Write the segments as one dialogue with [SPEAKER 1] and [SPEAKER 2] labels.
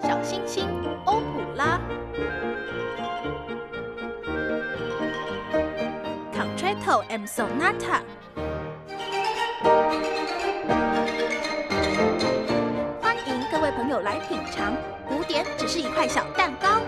[SPEAKER 1] 小星星欧普拉，Concerto and Sonata。欢迎各位朋友来品尝，古典只是一块小蛋糕。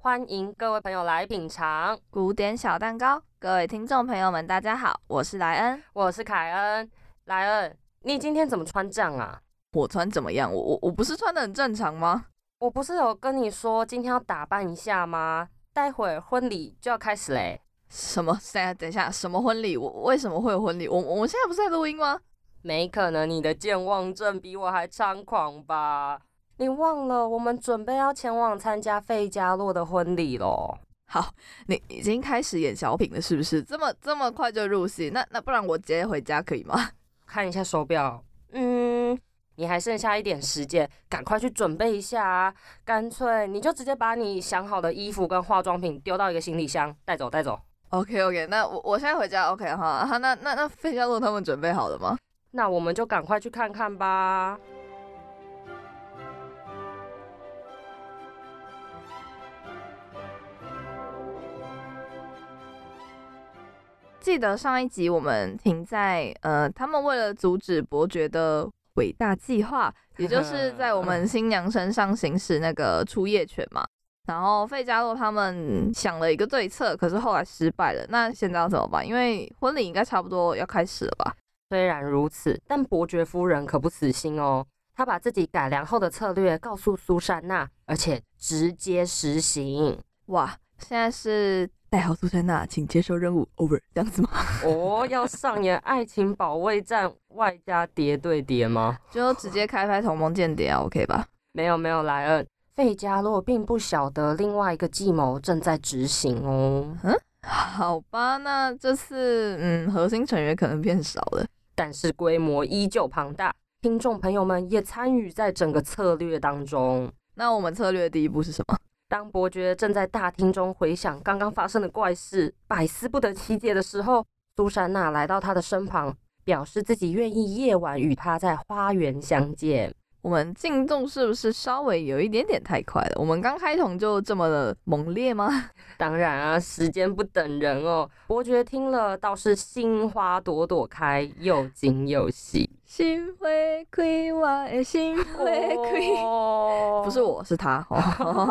[SPEAKER 2] 欢迎各位朋友来品尝
[SPEAKER 3] 古典小蛋糕。各位听众朋友们，大家好，我是莱恩，
[SPEAKER 2] 我是凯恩。莱恩，你今天怎么穿这样啊？
[SPEAKER 3] 我穿怎么样？我我我不是穿的很正常吗？
[SPEAKER 2] 我不是有跟你说今天要打扮一下吗？待会儿婚礼就要开始嘞。
[SPEAKER 3] 什么？等下等下，什么婚礼？我为什么会有婚礼？我我们现在不是在录音吗？
[SPEAKER 2] 没可能，你的健忘症比我还猖狂吧？你忘了我们准备要前往参加费加洛的婚礼喽？
[SPEAKER 3] 好，你已经开始演小品了，是不是？这么这么快就入戏？那那不然我直接回家可以吗？
[SPEAKER 2] 看一下手表，嗯，你还剩下一点时间，赶快去准备一下啊！干脆你就直接把你想好的衣服跟化妆品丢到一个行李箱，带走带走。
[SPEAKER 3] OK OK，那我我现在回家 OK 哈，那那那费加洛他们准备好了吗？
[SPEAKER 2] 那我们就赶快去看看吧。
[SPEAKER 3] 记得上一集我们停在呃，他们为了阻止伯爵的伟大计划，也就 是在我们新娘身上行使那个出夜权嘛。然后费加洛他们想了一个对策，可是后来失败了。那现在要怎么办？因为婚礼应该差不多要开始了吧？
[SPEAKER 2] 虽然如此，但伯爵夫人可不死心哦。她把自己改良后的策略告诉苏珊娜，而且直接实行。
[SPEAKER 3] 哇，现在是。代号苏珊娜，请接受任务，over，这样子吗？
[SPEAKER 2] 哦，要上演爱情保卫战外加叠对叠吗？
[SPEAKER 3] 就直接开拍同盟间谍啊，OK 吧？
[SPEAKER 2] 没有没有，莱恩，费加洛并不晓得另外一个计谋正在执行哦。
[SPEAKER 3] 嗯，好吧，那这次嗯，核心成员可能变少了，
[SPEAKER 2] 但是规模依旧庞大，听众朋友们也参与在整个策略当中。
[SPEAKER 3] 那我们策略的第一步是什么？
[SPEAKER 2] 当伯爵正在大厅中回想刚刚发生的怪事，百思不得其解的时候，苏珊娜来到他的身旁，表示自己愿意夜晚与他在花园相见。
[SPEAKER 3] 我们进度是不是稍微有一点点太快了？我们刚开头就这么的猛烈吗？
[SPEAKER 2] 当然啊，时间不等人哦。伯爵听了倒是心花朵朵开，又惊又喜。
[SPEAKER 3] 心会亏，我的心会亏，不是我是他。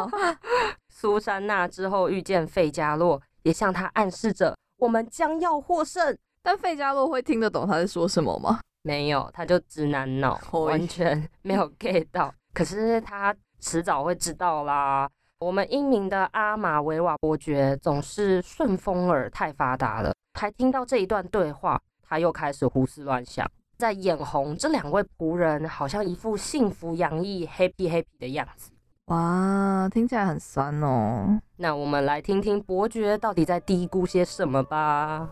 [SPEAKER 2] 苏珊娜之后遇见费加洛，也向他暗示着我们将要获胜。
[SPEAKER 3] 但费加洛会听得懂他在说什么吗？
[SPEAKER 2] 没有，他就直男脑，完全 没有 get 到。可是他迟早会知道啦。我们英明的阿马维瓦伯爵总是顺风耳太发达了，还听到这一段对话，他又开始胡思乱想。在眼红，这两位仆人好像一副幸福洋溢、happy happy 的样子。
[SPEAKER 3] 哇，听起来很酸哦。
[SPEAKER 2] 那我们来听听伯爵到底在嘀咕些什么吧。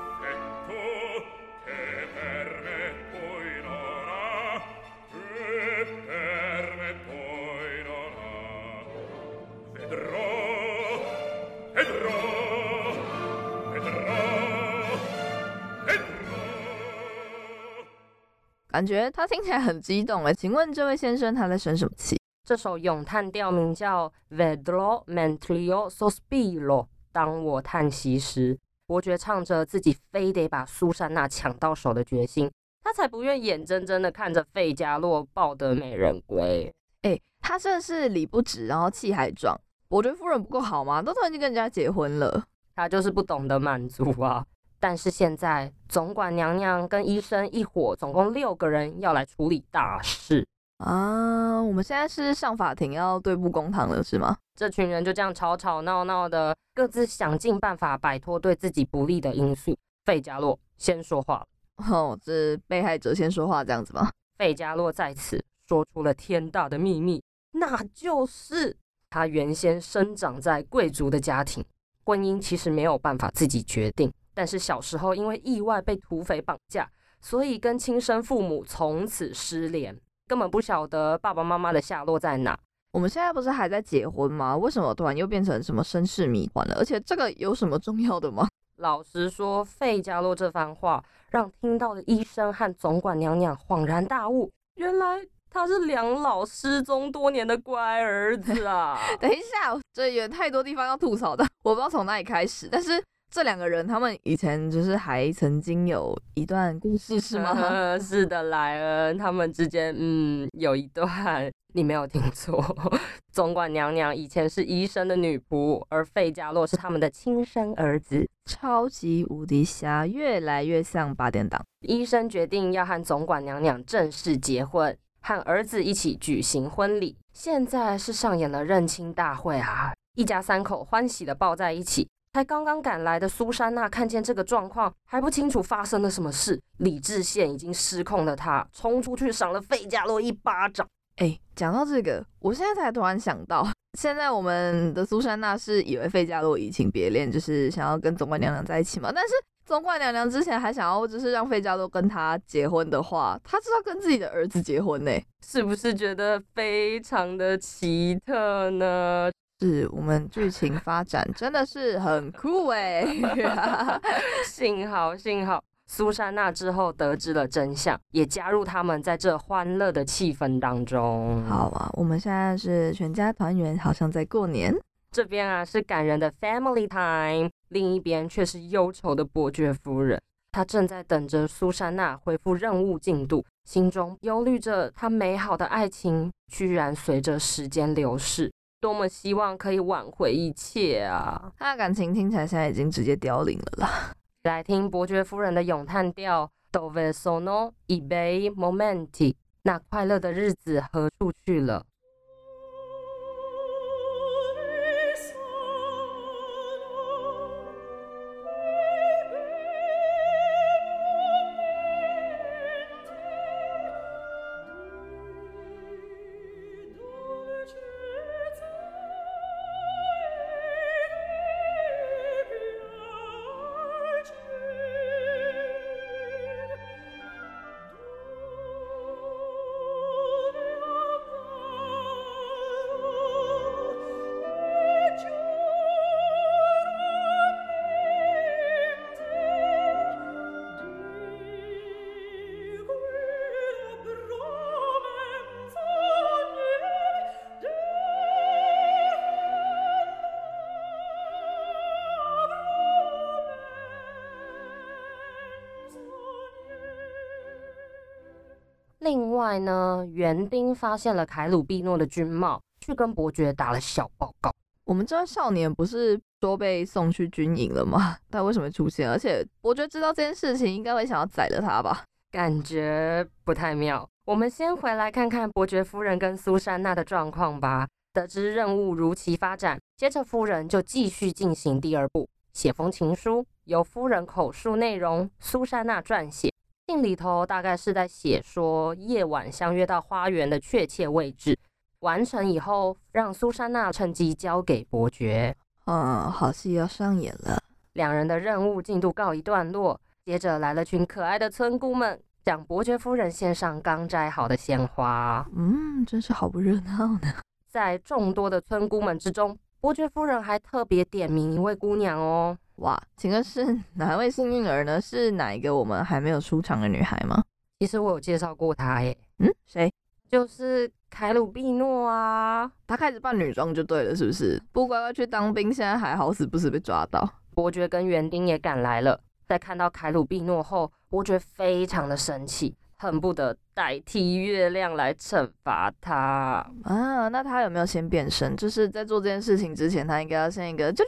[SPEAKER 3] 感觉他听起来很激动哎，请问这位先生他在生什么气？
[SPEAKER 2] 这首咏叹调名叫 Vedro mentlio sospiro。当我叹息时，伯爵唱着自己非得把苏珊娜抢到手的决心，他才不愿眼睁睁的看着费加洛抱得美人归。
[SPEAKER 3] 哎，他真的是理不直，然后气还壮。伯爵夫人不够好吗？都已经跟人家结婚了，
[SPEAKER 2] 他就是不懂得满足啊。但是现在总管娘娘跟医生一伙，总共六个人要来处理大事
[SPEAKER 3] 啊！我们现在是上法庭要对簿公堂了，是吗？
[SPEAKER 2] 这群人就这样吵吵闹闹的，各自想尽办法摆脱对自己不利的因素。费加洛先说话
[SPEAKER 3] 哦，这被害者先说话这样子吗？
[SPEAKER 2] 费加洛在此说出了天大的秘密，那就是他原先生长在贵族的家庭，婚姻其实没有办法自己决定。但是小时候因为意外被土匪绑架，所以跟亲生父母从此失联，根本不晓得爸爸妈妈的下落在哪。
[SPEAKER 3] 我们现在不是还在结婚吗？为什么突然又变成什么身世谜团了？而且这个有什么重要的吗？
[SPEAKER 2] 老实说，费加洛这番话让听到的医生和总管娘娘恍然大悟，原来他是两老失踪多年的乖儿子啊！
[SPEAKER 3] 等一下，这有太多地方要吐槽的，我不知道从哪里开始，但是。这两个人，他们以前就是还曾经有一段故事，是吗？
[SPEAKER 2] 是的，莱恩，他们之间，嗯，有一段，你没有听错。总管娘娘以前是医生的女仆，而费加洛是他们的亲生儿子。
[SPEAKER 3] 超级无敌侠越来越像八点档。
[SPEAKER 2] 医生决定要和总管娘娘正式结婚，和儿子一起举行婚礼。现在是上演了认亲大会啊，一家三口欢喜的抱在一起。才刚刚赶来的苏珊娜看见这个状况，还不清楚发生了什么事，理智线已经失控的她冲出去赏了费加洛一巴掌。
[SPEAKER 3] 哎，讲到这个，我现在才突然想到，现在我们的苏珊娜是以为费加洛移情别恋，就是想要跟总管娘娘在一起嘛？但是总管娘娘之前还想要就是让费加洛跟她结婚的话，她知道跟自己的儿子结婚呢，
[SPEAKER 2] 是不是觉得非常的奇特呢？
[SPEAKER 3] 是我们剧情发展真的是很酷哎！
[SPEAKER 2] 幸好幸好，苏珊娜之后得知了真相，也加入他们在这欢乐的气氛当中。
[SPEAKER 3] 好啊，我们现在是全家团圆，好像在过年。
[SPEAKER 2] 这边啊是感人的 family time，另一边却是忧愁的伯爵夫人，她正在等着苏珊娜恢复任务进度，心中忧虑着她美好的爱情居然随着时间流逝。多么希望可以挽回一切啊！
[SPEAKER 3] 他的感情听起来现在已经直接凋零了啦。
[SPEAKER 2] 来听伯爵夫人的咏叹调：Dove sono i bei momenti？那快乐的日子何处去了？呢，园丁发现了凯鲁比诺的军帽，去跟伯爵打了小报告。
[SPEAKER 3] 我们这位少年不是说被送去军营了吗？他为什么出现？而且伯爵知道这件事情，应该会想要宰了他吧？
[SPEAKER 2] 感觉不太妙。我们先回来看看伯爵夫人跟苏珊娜的状况吧。得知任务如期发展，接着夫人就继续进行第二步，写封情书，由夫人口述内容，苏珊娜撰写。信里头大概是在写说夜晚相约到花园的确切位置，完成以后让苏珊娜趁机交给伯爵。
[SPEAKER 3] 嗯，好戏要上演了。
[SPEAKER 2] 两人的任务进度告一段落，接着来了群可爱的村姑们，向伯爵夫人献上刚摘好的鲜花。
[SPEAKER 3] 嗯，真是好不热闹呢。
[SPEAKER 2] 在众多的村姑们之中，伯爵夫人还特别点名一位姑娘哦。
[SPEAKER 3] 哇，请问是哪位幸运儿呢？是哪一个我们还没有出场的女孩吗？
[SPEAKER 2] 其实我有介绍过她耶。
[SPEAKER 3] 嗯，谁？
[SPEAKER 2] 就是凯鲁碧诺啊。
[SPEAKER 3] 她开始扮女装就对了，是不是？不乖乖去当兵，现在还好死不死被抓到。
[SPEAKER 2] 伯爵跟园丁也赶来了，在看到凯鲁碧诺后，伯爵非常的生气，恨不得代替月亮来惩罚他
[SPEAKER 3] 啊。那他有没有先变身？就是在做这件事情之前，他应该要先一个就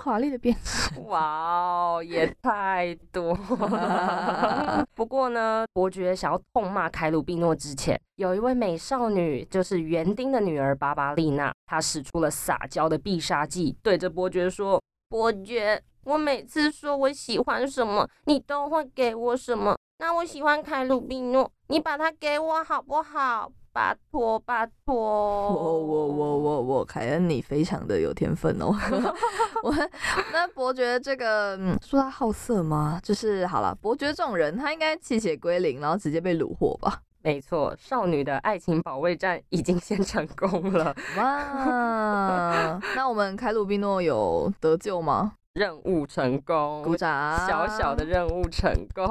[SPEAKER 3] 华丽的变身。
[SPEAKER 2] 哇哦，也 太多了。不过呢，伯爵想要痛骂凯鲁比诺之前，有一位美少女，就是园丁的女儿巴巴丽娜，她使出了撒娇的必杀技，对着伯爵说。伯爵，我每次说我喜欢什么，你都会给我什么。那我喜欢凯鲁比诺，你把它给我好不好？拜托，拜托。我
[SPEAKER 3] 我我我我，凯恩，你非常的有天分哦。我 那伯爵这个嗯说他好色吗？就是好了，伯爵这种人，他应该气血归零，然后直接被虏获吧。
[SPEAKER 2] 没错，少女的爱情保卫战已经先成功了。
[SPEAKER 3] 哇，那我们凯鲁比诺有得救吗？
[SPEAKER 2] 任务成功，
[SPEAKER 3] 鼓掌。
[SPEAKER 2] 小小的任务成功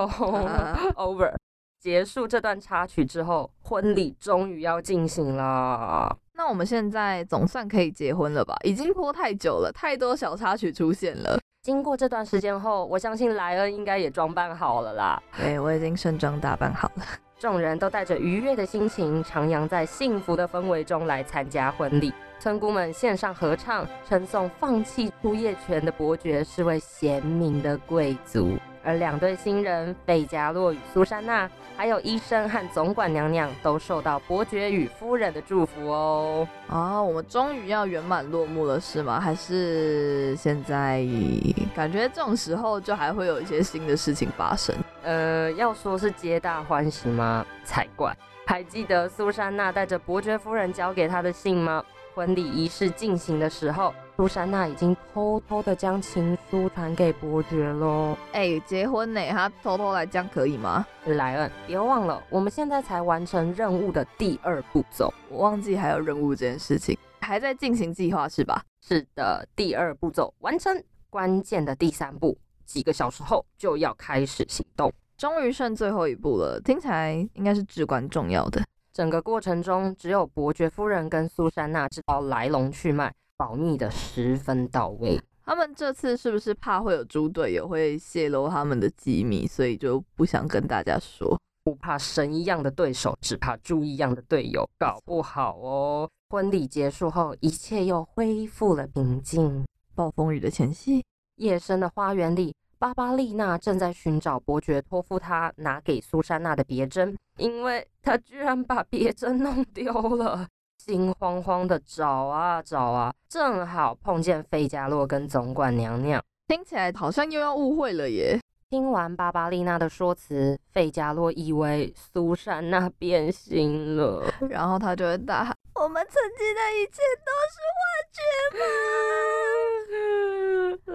[SPEAKER 2] ，over。结束这段插曲之后，婚礼终于要进行了。
[SPEAKER 3] 那我们现在总算可以结婚了吧？已经拖太久了，太多小插曲出现了。
[SPEAKER 2] 经过这段时间后，我相信莱恩应该也装扮好了啦。
[SPEAKER 3] 对，我已经盛装打扮好了。
[SPEAKER 2] 众人都带着愉悦的心情，徜徉在幸福的氛围中来参加婚礼。村姑们献上合唱，称颂放弃出夜权的伯爵是位贤明的贵族。而两对新人费加洛与苏珊娜，还有医生和总管娘娘，都受到伯爵与夫人的祝福哦。
[SPEAKER 3] 啊，我们终于要圆满落幕了，是吗？还是现在感觉这种时候就还会有一些新的事情发生？
[SPEAKER 2] 呃，要说是皆大欢喜吗？才怪！还记得苏珊娜带着伯爵夫人交给她的信吗？婚礼仪式进行的时候，苏珊娜已经偷偷的将情书传给伯爵喽。
[SPEAKER 3] 哎，结婚呢，他偷偷来这样可以吗？
[SPEAKER 2] 莱恩，别忘了，我们现在才完成任务的第二步骤，
[SPEAKER 3] 我忘记还有任务这件事情，还在进行计划是吧？
[SPEAKER 2] 是的，第二步骤完成，关键的第三步，几个小时后就要开始行动，
[SPEAKER 3] 终于剩最后一步了，听起来应该是至关重要的。
[SPEAKER 2] 整个过程中，只有伯爵夫人跟苏珊娜知道来龙去脉，保密的十分到位。
[SPEAKER 3] 他们这次是不是怕会有猪队友会泄露他们的机密，所以就不想跟大家说？
[SPEAKER 2] 不怕神一样的对手，只怕猪一样的队友，搞不好哦。婚礼结束后，一切又恢复了平静。
[SPEAKER 3] 暴风雨的前夕，
[SPEAKER 2] 夜深的花园里。巴巴丽娜正在寻找伯爵托付她拿给苏珊娜的别针，因为她居然把别针弄丢了，心慌慌的找啊找啊，正好碰见费加洛跟总管娘娘，
[SPEAKER 3] 听起来好像又要误会了耶。
[SPEAKER 2] 听完巴巴丽娜的说辞，费加洛以为苏珊娜变心了，
[SPEAKER 3] 然后他就会大喊：“我们曾经的一切都是
[SPEAKER 2] 幻觉吗？”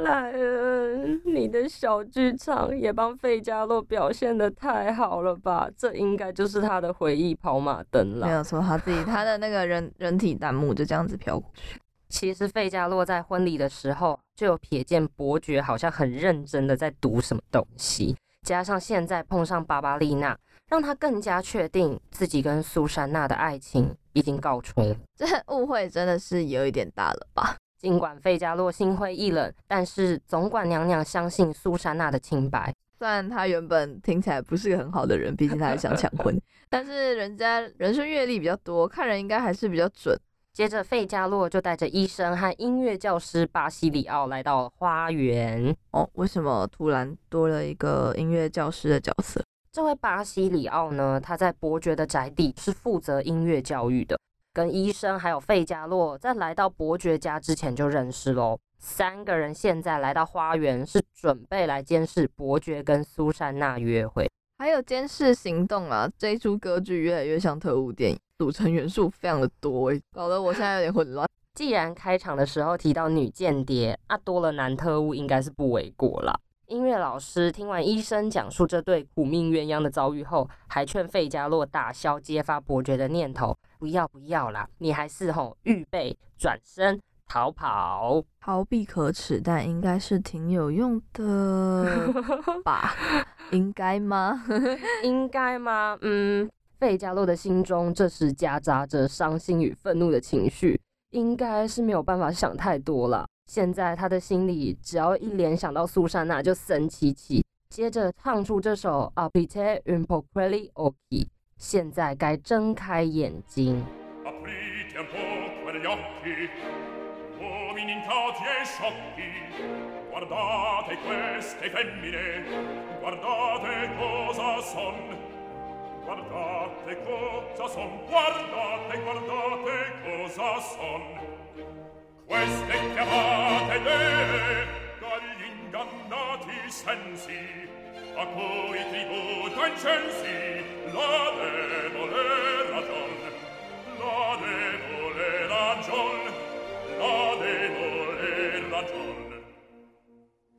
[SPEAKER 2] 莱恩，你的小剧场也帮费加洛表现的太好了吧？这应该就是他的回忆跑马灯了。
[SPEAKER 3] 没有错，他自己他的那个人人体弹幕就这样子飘过去。
[SPEAKER 2] 其实费加洛在婚礼的时候就有瞥见伯爵好像很认真的在读什么东西，加上现在碰上巴巴丽娜，让他更加确定自己跟苏珊娜的爱情已经告吹。
[SPEAKER 3] 这误会真的是有一点大了吧？
[SPEAKER 2] 尽管费加洛心灰意冷，但是总管娘娘相信苏珊娜的清白。
[SPEAKER 3] 虽然他原本听起来不是个很好的人，毕竟他还想抢婚，但是人家人生阅历比较多，看人应该还是比较准。
[SPEAKER 2] 接着，费加洛就带着医生和音乐教师巴西里奥来到了花园。
[SPEAKER 3] 哦，为什么突然多了一个音乐教师的角色？
[SPEAKER 2] 这位巴西里奥呢，他在伯爵的宅邸是负责音乐教育的，跟医生还有费加洛在来到伯爵家之前就认识喽。三个人现在来到花园，是准备来监视伯爵跟苏珊娜约会，
[SPEAKER 3] 还有监视行动啊！这一出歌剧越来越像特务电影。组成元素非常的多，搞得我现在有点混乱。
[SPEAKER 2] 既然开场的时候提到女间谍，那多了男特务应该是不为过啦。音乐老师听完医生讲述这对苦命鸳鸯的遭遇后，还劝费加洛打消揭发伯爵的念头，不要不要啦，你还是吼预备转身逃跑，
[SPEAKER 3] 逃避可耻，但应该是挺有用的 吧？应该吗？
[SPEAKER 2] 应该吗？嗯。费加洛的心中这时夹杂着伤心与愤怒的情绪，应该是没有办法想太多了。现在他的心里只要一联想到苏珊娜就神奇奇，接着唱出这首 Apite un po' quelli o c h i。现在该睁开眼睛。
[SPEAKER 4] Queste femmine, guardate cosa son. Guardate cosa son, guardate, guardate cosa son. Queste chiamate dee dagli ingannati sensi, a cui tributo incensi la debole ragion. La debole ragion, la debole ragion.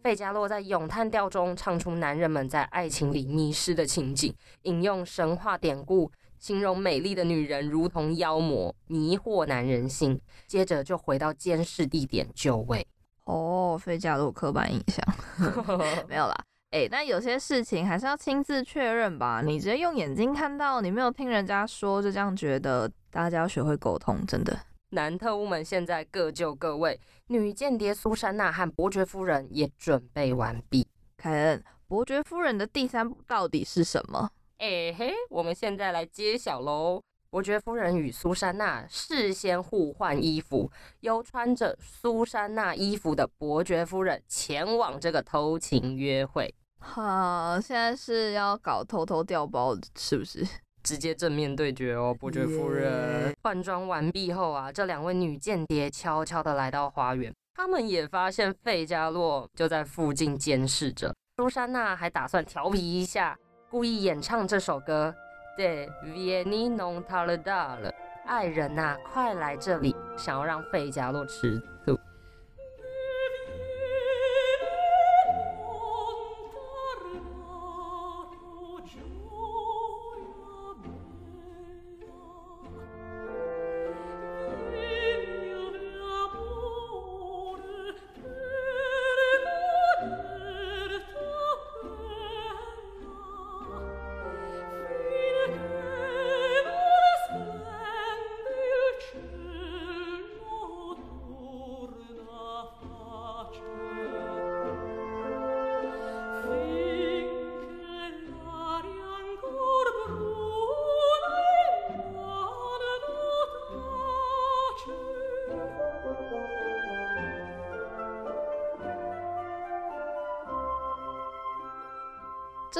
[SPEAKER 2] 费加洛在咏叹调中唱出男人们在爱情里迷失的情景，引用神话典故，形容美丽的女人如同妖魔，迷惑男人心。接着就回到监视地点就位。
[SPEAKER 3] 哦，费加洛刻板印象没有啦。哎、但有些事情还是要亲自确认吧。你直接用眼睛看到，你没有听人家说，就这样觉得，大家要学会沟通，真的。
[SPEAKER 2] 男特务们现在各就各位，女间谍苏珊娜和伯爵夫人也准备完毕。
[SPEAKER 3] 凯恩，伯爵夫人的第三步到底是什么？
[SPEAKER 2] 哎嘿，我们现在来揭晓喽！伯爵夫人与苏珊娜事先互换衣服，由穿着苏珊娜衣服的伯爵夫人前往这个偷情约会，
[SPEAKER 3] 哈，现在是要搞偷偷调包，是不是？
[SPEAKER 2] 直接正面对决哦！伯爵夫人
[SPEAKER 3] 耶
[SPEAKER 2] 换装完毕后啊，这两位女间谍悄悄地来到花园，他们也发现费加洛就在附近监视着。苏珊娜还打算调皮一下，故意演唱这首歌。对，Vieni non tardare，爱人呐、快来这里，想要让费加洛吃醋。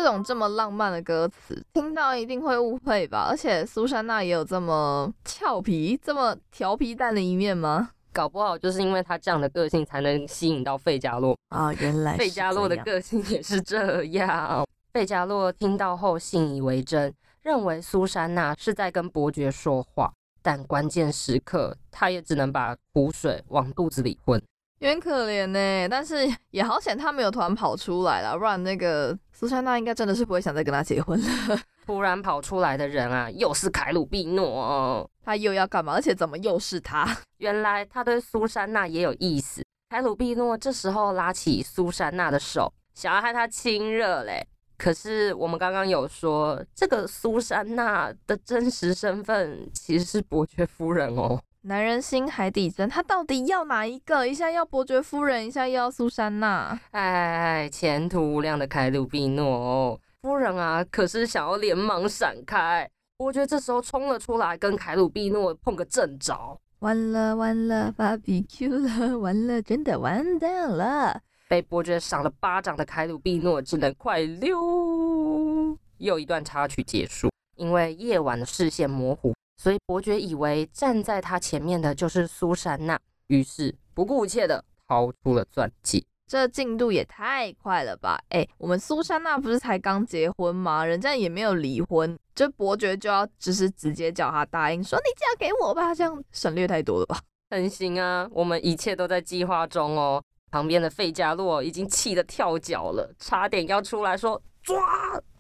[SPEAKER 3] 种这么浪漫的歌词，听到一定会误会吧？而且苏珊娜也有这么俏皮、这么调皮蛋的一面吗？
[SPEAKER 2] 搞不好就是因为他这样的个性，才能吸引到费加洛。
[SPEAKER 3] 啊，原来
[SPEAKER 2] 费加洛的个性也是这样。费加洛听到后信以为真，认为苏珊娜是在跟伯爵说话，但关键时刻他也只能把苦水往肚子里混。
[SPEAKER 3] 有点可怜呢，但是也好险他没有突然跑出来了，不然那个苏珊娜应该真的是不会想再跟他结婚了。
[SPEAKER 2] 突然跑出来的人啊，又是凯鲁比诺。
[SPEAKER 3] 他又要干嘛？而且怎么又是他？
[SPEAKER 2] 原来他对苏珊娜也有意思。凯鲁比诺这时候拉起苏珊娜的手，想要和她亲热嘞。可是我们刚刚有说，这个苏珊娜的真实身份其实是伯爵夫人哦。
[SPEAKER 3] 男人心海底针，他到底要哪一个？一下要伯爵夫人，一下又要苏珊娜。
[SPEAKER 2] 哎，前途无量的凯鲁比诺哦，夫人啊，可是想要连忙闪开。伯爵这时候冲了出来，跟凯鲁比诺碰个正着。
[SPEAKER 3] 完了完了，barbecue 了，完了，真的完蛋了。
[SPEAKER 2] 被伯爵赏了巴掌的凯鲁比诺只能快溜。又一段插曲结束，因为夜晚的视线模糊，所以伯爵以为站在他前面的就是苏珊娜，于是不顾一切的掏出了钻戒。
[SPEAKER 3] 这进度也太快了吧！哎、我们苏珊娜不是才刚结婚吗？人家也没有离婚，这伯爵就要就是直接叫他答应说你嫁给我吧，这样省略太多了吧？
[SPEAKER 2] 很行啊，我们一切都在计划中哦。旁边的费加洛已经气得跳脚了，差点要出来说抓。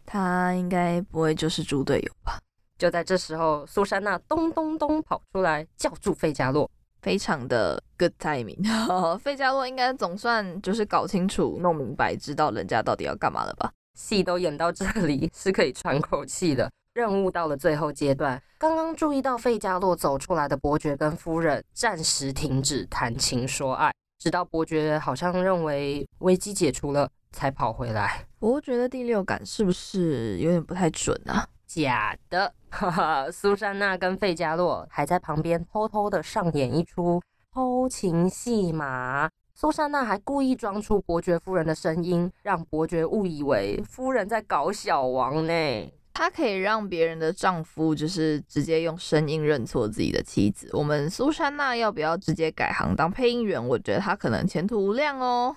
[SPEAKER 3] 他应该不会就是猪队友吧？
[SPEAKER 2] 就在这时候，苏珊娜咚咚咚跑出来叫住费加洛。
[SPEAKER 3] 非常的 good timing，费加洛应该总算就是搞清楚、弄明白，知道人家到底要干嘛了吧？
[SPEAKER 2] 戏都演到这里，是可以喘口气的。任务到了最后阶段，刚刚注意到费加洛走出来的伯爵跟夫人暂时停止谈情说爱，直到伯爵好像认为危机解除了，才跑回来。
[SPEAKER 3] 伯爵的第六感是不是有点不太准啊？
[SPEAKER 2] 假的，哈哈，苏珊娜跟费加洛还在旁边偷偷的上演一出偷情戏码。苏珊娜还故意装出伯爵夫人的声音，让伯爵误以为夫人在搞小王呢。
[SPEAKER 3] 她可以让别人的丈夫就是直接用声音认错自己的妻子。我们苏珊娜要不要直接改行当配音员？我觉得她可能前途无量哦。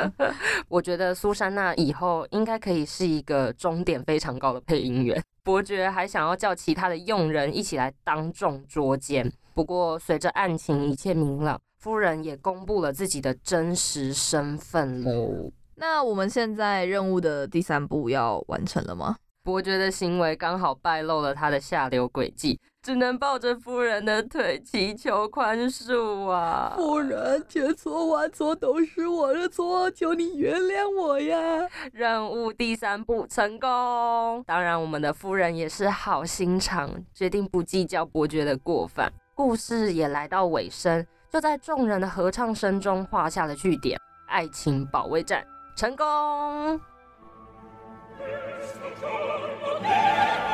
[SPEAKER 2] 我觉得苏珊娜以后应该可以是一个终点非常高的配音员。伯爵还想要叫其他的佣人一起来当众捉奸，不过随着案情一切明朗。夫人也公布了自己的真实身份喽。
[SPEAKER 3] 那我们现在任务的第三步要完成了吗？
[SPEAKER 2] 伯爵的行为刚好败露了他的下流诡计，只能抱着夫人的腿祈求宽恕啊！
[SPEAKER 3] 夫人，千错万错都是我的错，求你原谅我呀！
[SPEAKER 2] 任务第三步成功。当然，我们的夫人也是好心肠，决定不计较伯爵的过犯。故事也来到尾声。就在众人的合唱声中画下了句点，爱情保卫战成功。
[SPEAKER 3] questo giorno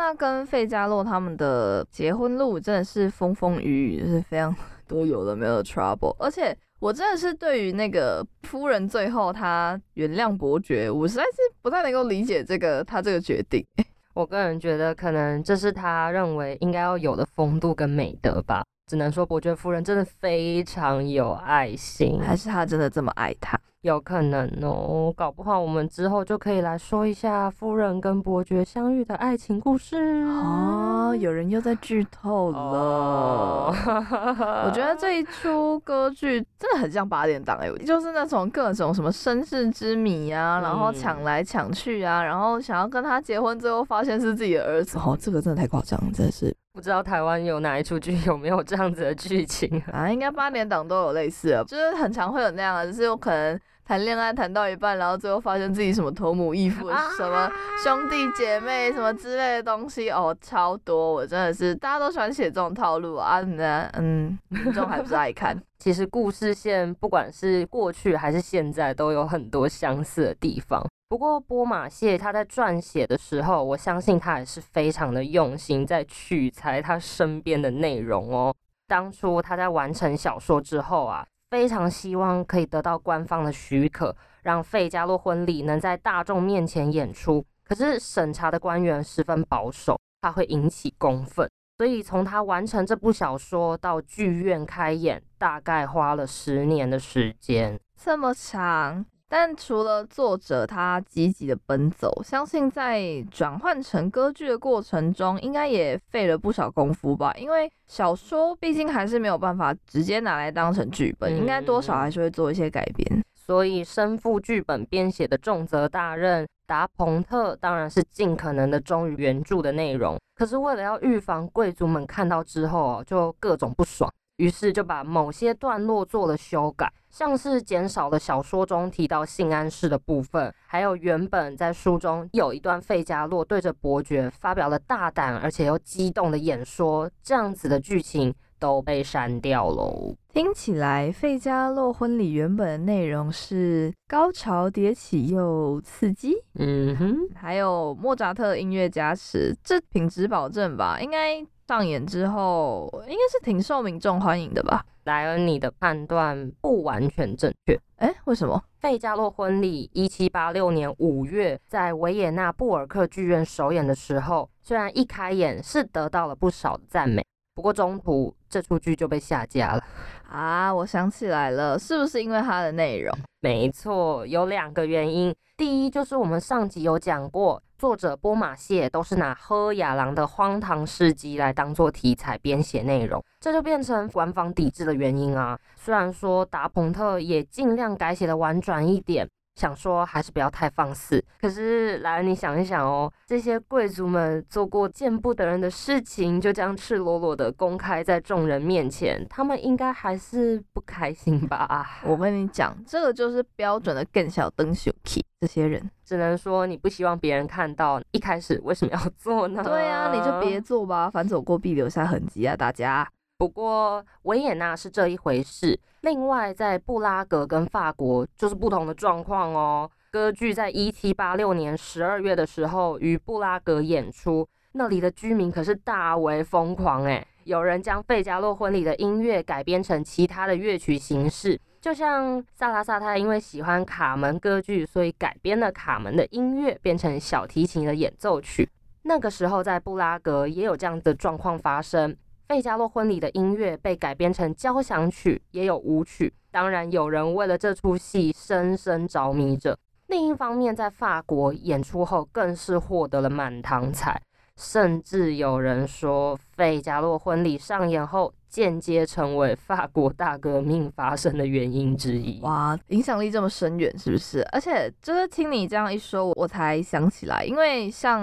[SPEAKER 3] 娜跟费加洛他们的结婚路真的是风风雨雨，就是非常 多有的没有 trouble。而且我真的是对于那个夫人最后她原谅伯爵，我实在是不太能够理解这个他这个决定。
[SPEAKER 2] 我个人觉得，可能这是他认为应该要有的风度跟美德吧。只能说伯爵夫人真的非常有爱心，
[SPEAKER 3] 还是他真的这么爱他？
[SPEAKER 2] 有可能哦，搞不好我们之后就可以来说一下夫人跟伯爵相遇的爱情故事
[SPEAKER 3] 哦。有人又在剧透了，我觉得这一 出歌剧真的很像八点档哎，就是那种各种什么身世之谜啊，然后抢来抢去啊，然后想要跟他结婚，最后发现是自己的儿子哦，这个真的太夸张，真的是。
[SPEAKER 2] 不知道台湾有哪一出剧有没有这样子的剧情
[SPEAKER 3] 啊？应该八点档都有类似的，就是很常会有那样的，就是有可能谈恋爱谈到一半，然后最后发现自己什么同母异父，什么兄弟姐妹什么之类的东西哦，超多！我真的是大家都喜欢写这种套路啊，那嗯，民众还不是爱看。
[SPEAKER 2] 其实故事线不管是过去还是现在，都有很多相似的地方。不过波马谢他在撰写的时候，我相信他也是非常的用心，在取材他身边的内容哦。当初他在完成小说之后啊，非常希望可以得到官方的许可，让费加洛婚礼能在大众面前演出。可是审查的官员十分保守，怕会引起公愤，所以从他完成这部小说到剧院开演，大概花了十年的时间，
[SPEAKER 3] 这么长。但除了作者他积极的奔走，相信在转换成歌剧的过程中，应该也费了不少功夫吧。因为小说毕竟还是没有办法直接拿来当成剧本，应该多少还是会做一些改编。
[SPEAKER 2] 所以身负剧本编写的重责大任达蓬特，当然是尽可能的忠于原著的内容。可是为了要预防贵族们看到之后就各种不爽。于是就把某些段落做了修改，像是减少了小说中提到性暗示的部分，还有原本在书中有一段费加洛对着伯爵发表了大胆而且又激动的演说，这样子的剧情都被删掉喽。
[SPEAKER 3] 听起来《费加洛婚礼》原本的内容是高潮迭起又刺激，
[SPEAKER 2] 嗯哼，
[SPEAKER 3] 还有莫扎特音乐加持，这品质保证吧？应该上演之后，应该是挺受民众欢迎的吧？
[SPEAKER 2] 莱恩，你的判断不完全正确。
[SPEAKER 3] 哎，为什么？
[SPEAKER 2] 费加洛婚礼一七八六年五月在维也纳布尔克剧院首演的时候，虽然一开演是得到了不少的赞美，不过中途这出剧就被下架了。
[SPEAKER 3] 啊，我想起来了，是不是因为它的内容？
[SPEAKER 2] 没错，有两个原因。第一就是我们上集有讲过，作者波马谢都是拿喝雅郎的荒唐事迹来当做题材编写内容，这就变成官方抵制的原因啊。虽然说达蓬特也尽量改写的婉转一点。想说还是不要太放肆，可是来你想一想哦，这些贵族们做过见不得人的事情，就这样赤裸裸的公开在众人面前，他们应该还是不开心吧？
[SPEAKER 3] 我跟你讲，这个就是标准的更小灯秀气，这些人
[SPEAKER 2] 只能说你不希望别人看到，一开始为什么要做呢？
[SPEAKER 3] 对啊，你就别做吧，反走过必留下痕迹啊，大家。
[SPEAKER 2] 不过维也纳是这一回事，另外在布拉格跟法国就是不同的状况哦。歌剧在一七八六年十二月的时候于布拉格演出，那里的居民可是大为疯狂诶，有人将费加洛婚礼的音乐改编成其他的乐曲形式，就像萨拉萨他因为喜欢卡门歌剧，所以改编了卡门的音乐变成小提琴的演奏曲。那个时候在布拉格也有这样的状况发生。费加洛婚礼的音乐被改编成交响曲，也有舞曲。当然，有人为了这出戏深深着迷着。另一方面，在法国演出后，更是获得了满堂彩。甚至有人说，费加洛婚礼上演后，间接成为法国大革命发生的原因之一。
[SPEAKER 3] 哇，影响力这么深远，是不是？而且就是听你这样一说，我才想起来，因为像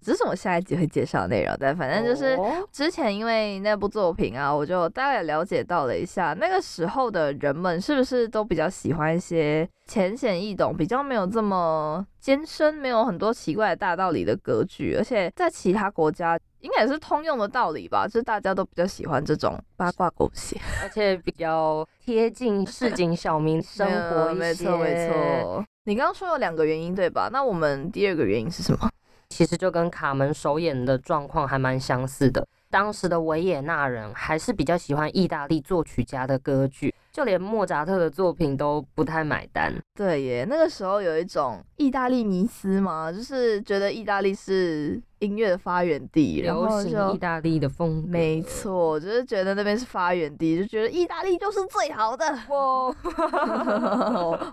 [SPEAKER 3] 只是我下一集会介绍的内容，但反正就是之前因为那部作品啊，我就大概了解到了一下，那个时候的人们是不是都比较喜欢一些。浅显易懂，比较没有这么艰深，没有很多奇怪的大道理的格局，而且在其他国家应该也是通用的道理吧，就是大家都比较喜欢这种八卦狗血，
[SPEAKER 2] 而且比较贴近市井小民生活
[SPEAKER 3] 没错没错。你刚刚说有两个原因对吧？那我们第二个原因是什么？
[SPEAKER 2] 其实就跟卡门首演的状况还蛮相似的。当时的维也纳人还是比较喜欢意大利作曲家的歌剧，就连莫扎特的作品都不太买单。
[SPEAKER 3] 对耶，那个时候有一种意大利迷思嘛，就是觉得意大利是音乐的发源地，
[SPEAKER 2] 流行意大利的风。
[SPEAKER 3] 没错，就是觉得那边是发源地，就觉得意大利就是最好的。哇，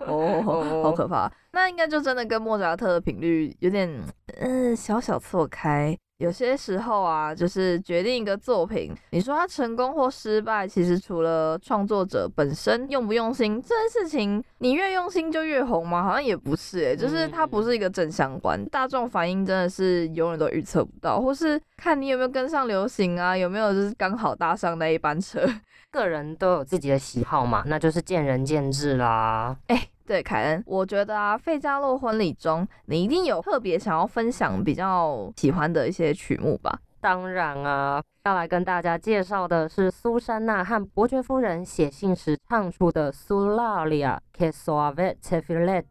[SPEAKER 3] 哦，好可怕。那应该就真的跟莫扎特的频率有点，嗯，小小错开。有些时候啊，就是决定一个作品，你说它成功或失败，其实除了创作者本身用不用心这件事情，你越用心就越红吗？好像也不是诶，就是它不是一个正相关。大众反应真的是永远都预测不到，或是看你有没有跟上流行啊，有没有就是刚好搭上那一班车。
[SPEAKER 2] 个人都有自己的喜好嘛，那就是见仁见智啦。
[SPEAKER 3] 哎。对凯恩，我觉得啊，费加洛婚礼中，你一定有特别想要分享比较喜欢的一些曲目吧？
[SPEAKER 2] 当然啊，要来跟大家介绍的是苏珊娜和伯爵夫人写信时唱出的《Sull'aria che soavete filetto》，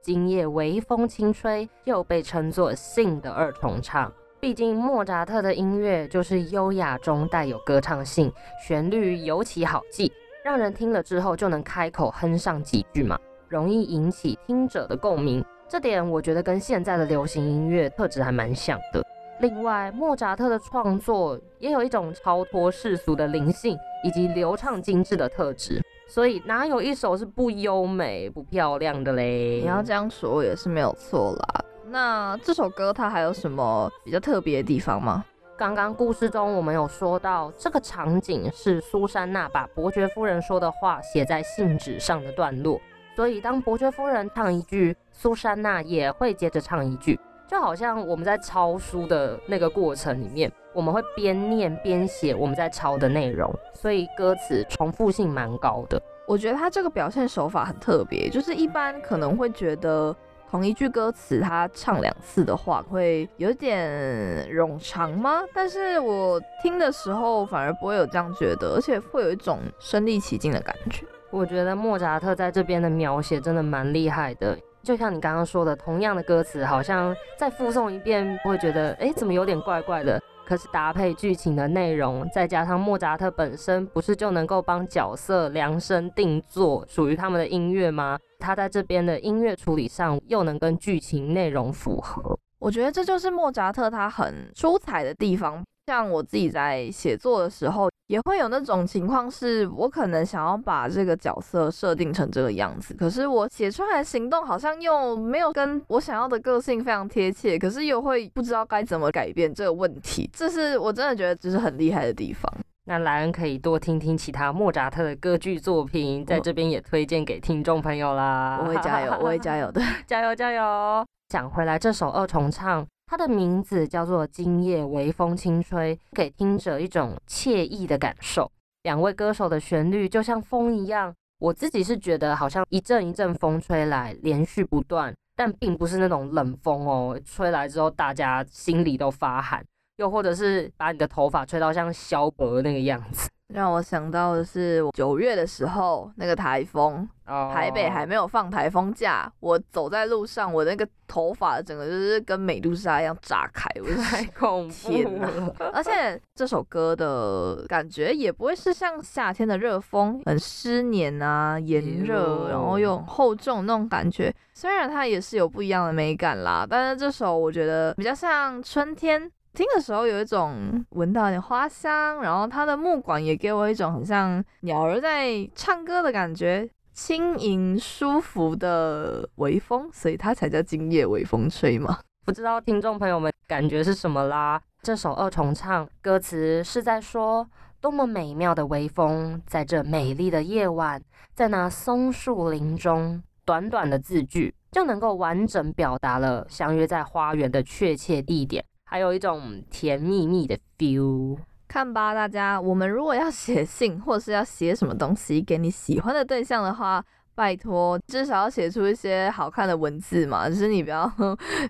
[SPEAKER 2] 今夜微风轻吹，又被称作性的二重唱。毕竟莫扎特的音乐就是优雅中带有歌唱性，旋律尤其好记，让人听了之后就能开口哼上几句嘛。容易引起听者的共鸣，这点我觉得跟现在的流行音乐特质还蛮像的。另外，莫扎特的创作也有一种超脱世俗的灵性以及流畅精致的特质，所以哪有一首是不优美、不漂亮的嘞？
[SPEAKER 3] 你要这样说也是没有错啦。那这首歌它还有什么比较特别的地方吗？
[SPEAKER 2] 刚刚故事中我们有说到，这个场景是苏珊娜把伯爵夫人说的话写在信纸上的段落。所以，当伯爵夫人唱一句，苏珊娜也会接着唱一句，就好像我们在抄书的那个过程里面，我们会边念边写我们在抄的内容，所以歌词重复性蛮高的。
[SPEAKER 3] 我觉得他这个表现手法很特别，就是一般可能会觉得同一句歌词他唱两次的话，会有点冗长吗？但是我听的时候反而不会有这样觉得，而且会有一种身临其境的感觉。
[SPEAKER 2] 我觉得莫扎特在这边的描写真的蛮厉害的，就像你刚刚说的，同样的歌词，好像再复诵一遍，会觉得哎，怎么有点怪怪的。可是搭配剧情的内容，再加上莫扎特本身，不是就能够帮角色量身定做属于他们的音乐吗？他在这边的音乐处理上，又能跟剧情内容符合。
[SPEAKER 3] 我觉得这就是莫扎特他很出彩的地方。像我自己在写作的时候，也会有那种情况，是我可能想要把这个角色设定成这个样子，可是我写出来的行动好像又没有跟我想要的个性非常贴切，可是又会不知道该怎么改变这个问题，这是我真的觉得这是很厉害的地方。
[SPEAKER 2] 那莱恩可以多听听其他莫扎特的歌剧作品，在这边也推荐给听众朋友啦。
[SPEAKER 3] 我会加油，我会加油的，
[SPEAKER 2] 加 油加油！讲回来，这首二重唱。它的名字叫做《今夜微风轻吹》，给听者一种惬意的感受。两位歌手的旋律就像风一样，我自己是觉得好像一阵一阵风吹来，连续不断，但并不是那种冷风哦，吹来之后大家心里都发寒，又或者是把你的头发吹到像萧伯那个样子。
[SPEAKER 3] 让我想到的是九月的时候那个台风，台北还没有放台风假，我走在路上，我那个头发整个就是跟美杜莎一样炸开，我
[SPEAKER 2] 太恐 怖
[SPEAKER 3] 天哪！而且这首歌的感觉也不会是像夏天的热风，很湿黏啊、炎热，然后又很厚重那种感觉。虽然它也是有不一样的美感啦，但是这首我觉得比较像春天。听的时候有一种闻到一点花香，然后它的木管也给我一种很像鸟儿在唱歌的感觉，轻盈舒服的微风，所以它才叫今夜微风吹嘛。
[SPEAKER 2] 不知道听众朋友们感觉是什么啦？这首二重唱歌词是在说，多么美妙的微风，在这美丽的夜晚，在那松树林中，短短的字句就能够完整表达了相约在花园的确切地点。还有一种甜蜜蜜的 feel，
[SPEAKER 3] 看吧，大家，我们如果要写信，或是要写什么东西给你喜欢的对象的话，拜托，至少要写出一些好看的文字嘛，只是你不要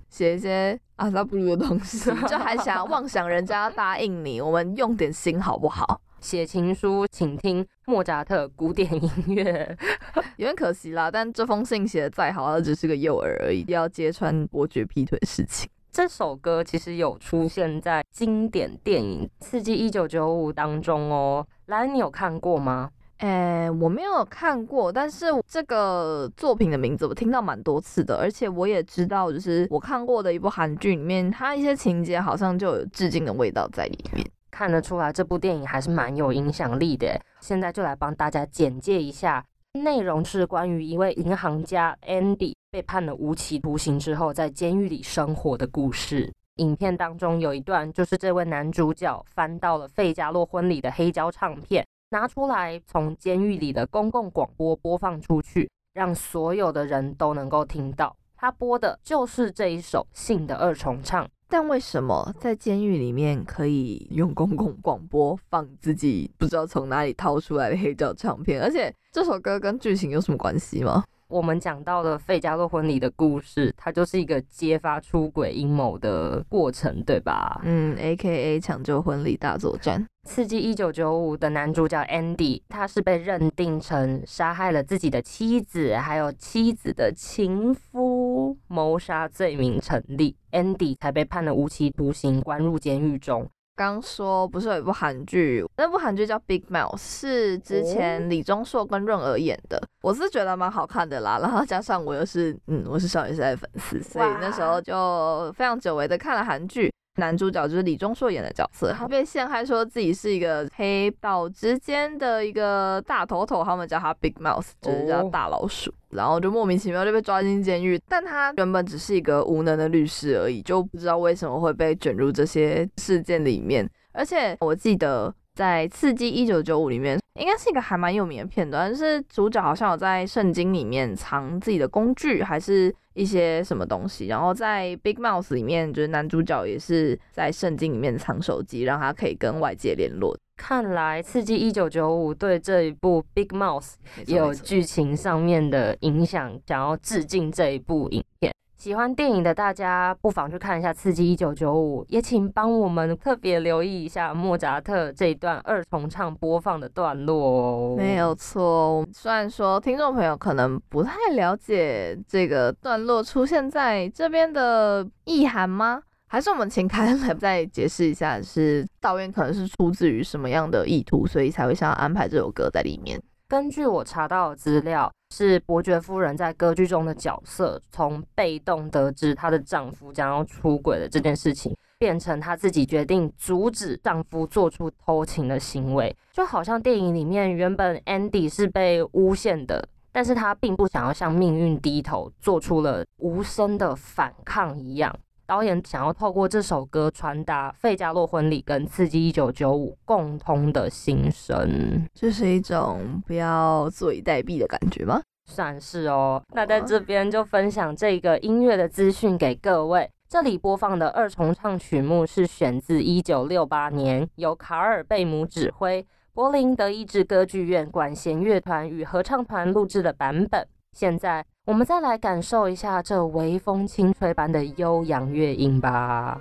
[SPEAKER 3] 写一些阿萨布鲁的东西，就还想妄想人家要答应你，我们用点心好不好？
[SPEAKER 2] 写情书，请听莫扎特古典音乐，
[SPEAKER 3] 有点可惜啦，但这封信写的再好，它只是个诱饵而已，要揭穿伯爵劈腿的事情。
[SPEAKER 2] 这首歌其实有出现在经典电影《刺激一九九五》当中哦。来，你有看过吗？
[SPEAKER 3] 诶，我没有看过，但是这个作品的名字我听到蛮多次的，而且我也知道，就是我看过的一部韩剧里面，它一些情节好像就有致敬的味道在里面，
[SPEAKER 2] 看得出来这部电影还是蛮有影响力的。现在就来帮大家简介一下。内容是关于一位银行家 Andy 被判了无期徒刑之后，在监狱里生活的故事。影片当中有一段，就是这位男主角翻到了费加洛婚礼的黑胶唱片，拿出来从监狱里的公共广播播放出去，让所有的人都能够听到。他播的就是这一首《信的二重唱》。
[SPEAKER 3] 但为什么在监狱里面可以用公共广播放自己不知道从哪里掏出来的黑胶唱片？而且这首歌跟剧情有什么关系吗？
[SPEAKER 2] 我们讲到的费加洛婚礼的故事，它就是一个揭发出轨阴谋的过程，对吧？
[SPEAKER 3] 嗯，A K A 抢救婚礼大作战。
[SPEAKER 2] 刺激一九九五的男主角 Andy，他是被认定成杀害了自己的妻子，还有妻子的情夫，谋杀罪名成立，Andy 才被判了无期徒刑，关入监狱中。
[SPEAKER 3] 刚说不是有一部韩剧，那部韩剧叫《Big Mouth》，是之前李钟硕跟润儿演的，我是觉得蛮好看的啦。然后加上我又是嗯，我是少女时代粉丝，所以那时候就非常久违的看了韩剧。男主角就是李钟硕演的角色，他被陷害说自己是一个黑道之间的一个大头头，他们叫他 Big Mouse，就是叫大老鼠，然后就莫名其妙就被抓进监狱。但他原本只是一个无能的律师而已，就不知道为什么会被卷入这些事件里面。而且我记得在《刺激一九九五》里面，应该是一个还蛮有名的片段，就是主角好像有在圣经里面藏自己的工具，还是。一些什么东西，然后在 Big Mouse 里面，就是男主角也是在圣经里面藏手机，让他可以跟外界联络。
[SPEAKER 2] 看来《刺激一九九五》对这一部 Big Mouse 有剧情上面的影响，想要致敬这一部影片。喜欢电影的大家不妨去看一下《刺激一九九五》，也请帮我们特别留意一下莫扎特这一段二重唱播放的段落哦。
[SPEAKER 3] 没有错，虽然说听众朋友可能不太了解这个段落出现在这边的意涵吗？还是我们请凯恩来再解释一下，是导演可能是出自于什么样的意图，所以才会想要安排这首歌在里面。
[SPEAKER 2] 根据我查到的资料，是伯爵夫人在歌剧中的角色，从被动得知她的丈夫将要出轨的这件事情，变成她自己决定阻止丈夫做出偷情的行为，就好像电影里面原本 Andy 是被诬陷的，但是他并不想要向命运低头，做出了无声的反抗一样。导演想要透过这首歌传达《费加洛婚礼》跟《刺激一九九五》共通的心声，
[SPEAKER 3] 这是一种不要坐以待毙的感觉吗？
[SPEAKER 2] 算是哦。那在这边就分享这个音乐的资讯给各位。这里播放的二重唱曲目是选自一九六八年由卡尔贝姆指挥，柏林德意志歌剧院管弦乐团与合唱团录制的版本。现在。我们再来感受一下这微风轻吹般的悠扬乐音吧。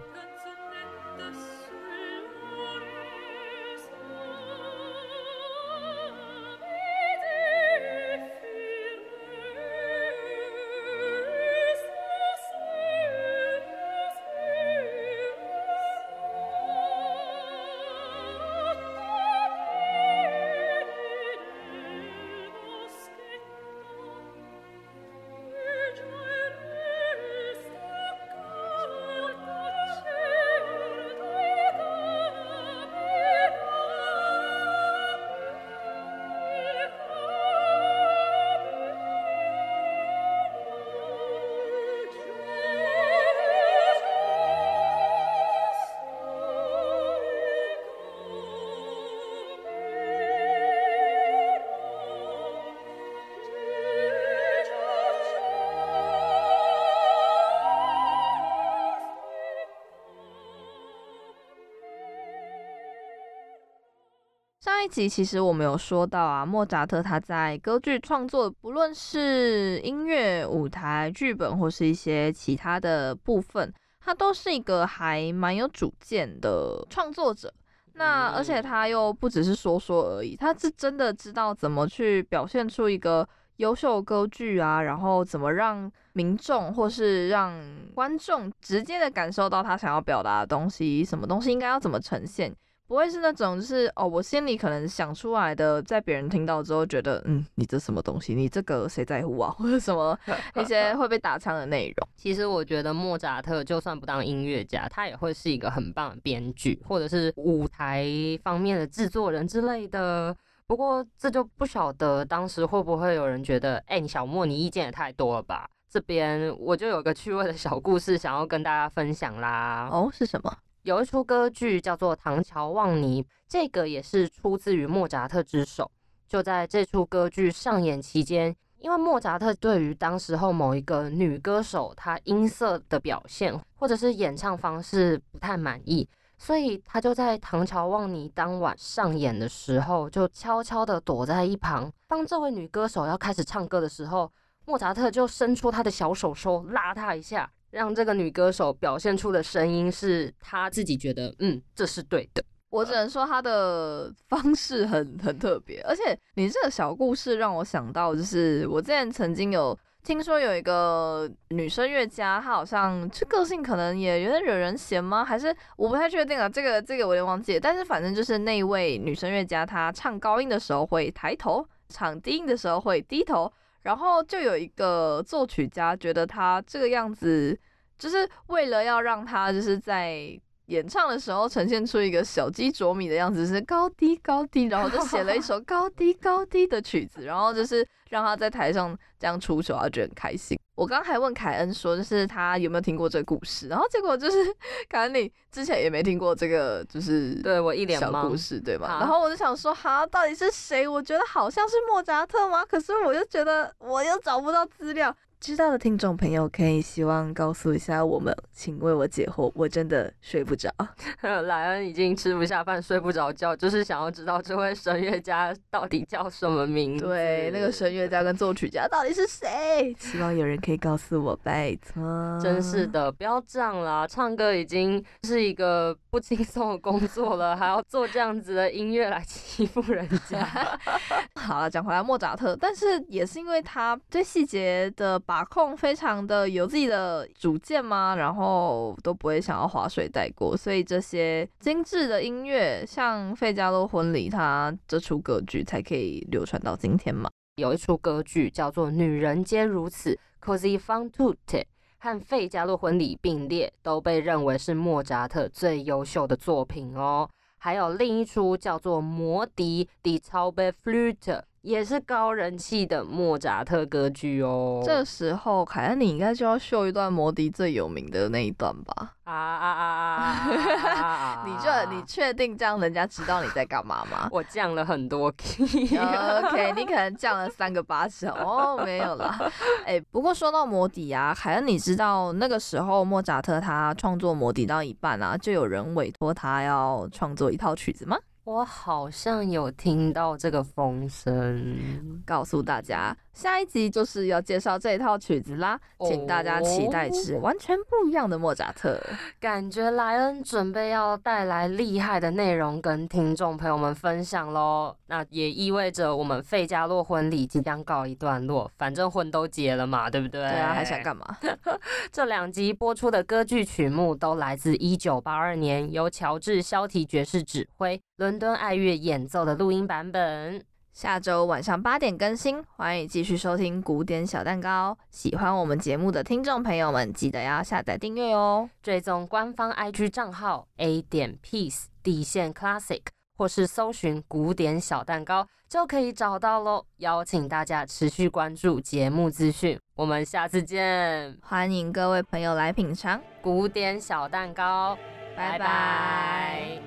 [SPEAKER 3] 上一集其实我们有说到啊，莫扎特他在歌剧创作，不论是音乐、舞台剧本或是一些其他的部分，他都是一个还蛮有主见的创作者。那而且他又不只是说说而已，他是真的知道怎么去表现出一个优秀歌剧啊，然后怎么让民众或是让观众直接的感受到他想要表达的东西，什么东西应该要怎么呈现。不会是那种，就是哦，我心里可能想出来的，在别人听到之后觉得，嗯，你这什么东西？你这个谁在乎啊？或者什么一些会被打枪的内容。
[SPEAKER 2] 其实我觉得莫扎特就算不当音乐家，他也会是一个很棒的编剧，或者是舞台方面的制作人之类的。不过这就不晓得当时会不会有人觉得，哎，你小莫，你意见也太多了吧？这边我就有个趣味的小故事想要跟大家分享啦。
[SPEAKER 3] 哦，是什么？
[SPEAKER 2] 有一出歌剧叫做《唐乔望尼》，这个也是出自于莫扎特之手。就在这出歌剧上演期间，因为莫扎特对于当时候某一个女歌手她音色的表现或者是演唱方式不太满意，所以他就在《唐乔望尼》当晚上演的时候，就悄悄的躲在一旁。当这位女歌手要开始唱歌的时候，莫扎特就伸出他的小手手拉她一下。让这个女歌手表现出的声音是她自己觉得，嗯，这是对的。
[SPEAKER 3] 我只能说她的方式很很特别，而且你这个小故事让我想到，就是我之前曾经有听说有一个女声乐家，她好像这个性可能也有点惹人嫌吗？还是我不太确定啊，这个这个我有点忘记。但是反正就是那一位女声乐家，她唱高音的时候会抬头，唱低音的时候会低头。然后就有一个作曲家觉得他这个样子，就是为了要让他就是在演唱的时候呈现出一个小鸡啄米的样子，是高低高低，然后就写了一首 高低高低的曲子，然后就是。让他在台上这样出手，他觉得很开心。我刚还问凯恩说，就是他有没有听过这个故事，然后结果就是 凯恩你之前也没听过这个，就是
[SPEAKER 2] 对我一脸
[SPEAKER 3] 小故事，对吧？然后我就想说，哈，到底是谁？我觉得好像是莫扎特吗？可是我又觉得我又找不到资料。知道的听众朋友可以希望告诉一下我们，请为我解惑，我真的睡不着。
[SPEAKER 2] 莱恩已经吃不下饭、睡不着觉，就是想要知道这位声乐家到底叫什么名字。
[SPEAKER 3] 对，那个声乐家跟作曲家到底是谁？希望有人可以告诉我，拜托。
[SPEAKER 2] 真是的，不要这样啦！唱歌已经是一个不轻松的工作了，还要做这样子的音乐来欺负人家。
[SPEAKER 3] 好了，讲回来，莫扎特，但是也是因为他对细节的。把控非常的有自己的主见吗？然后都不会想要划水带过，所以这些精致的音乐，像《费加罗婚礼》，它这出歌剧才可以流传到今天嘛。
[SPEAKER 2] 有一出歌剧叫做《女人皆如此》，Così fan tutte，和《费加罗婚礼》并列，都被认为是莫扎特最优秀的作品哦。还有另一出叫做《魔笛》，Die Taube Flute。也是高人气的莫扎特歌剧哦。
[SPEAKER 3] 这时候，凯恩，你应该就要秀一段摩笛最有名的那一段吧？啊啊啊啊！你就你确定这样人家知道你在干嘛吗？
[SPEAKER 2] 我降了很多 key。
[SPEAKER 3] OK，你可能降了三个八成哦，没有啦。哎，不过说到摩笛啊，凯恩，你知道那个时候莫扎特他创作摩笛到一半啊，就有人委托他要创作一套曲子吗？
[SPEAKER 2] 我好像有听到这个风声，
[SPEAKER 3] 告诉大家。下一集就是要介绍这一套曲子啦，请大家期待是完全不一样的莫扎特。
[SPEAKER 2] 感觉莱恩准备要带来厉害的内容跟听众朋友们分享喽。那也意味着我们费加洛婚礼即将告一段落，反正婚都结了嘛，对不对？
[SPEAKER 3] 对啊，还想干嘛？
[SPEAKER 2] 这两集播出的歌剧曲目都来自一九八二年由乔治肖提爵士指挥、伦敦爱乐演奏的录音版本。
[SPEAKER 3] 下周晚上八点更新，欢迎继续收听古典小蛋糕。喜欢我们节目的听众朋友们，记得要下载订阅哦。
[SPEAKER 2] 追踪官方 IG 账号 A 点 Peace 底线 Classic，或是搜寻古典小蛋糕就可以找到喽。邀请大家持续关注节目资讯，我们下次见。
[SPEAKER 3] 欢迎各位朋友来品尝
[SPEAKER 2] 古典小蛋糕，拜拜。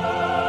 [SPEAKER 2] Oh.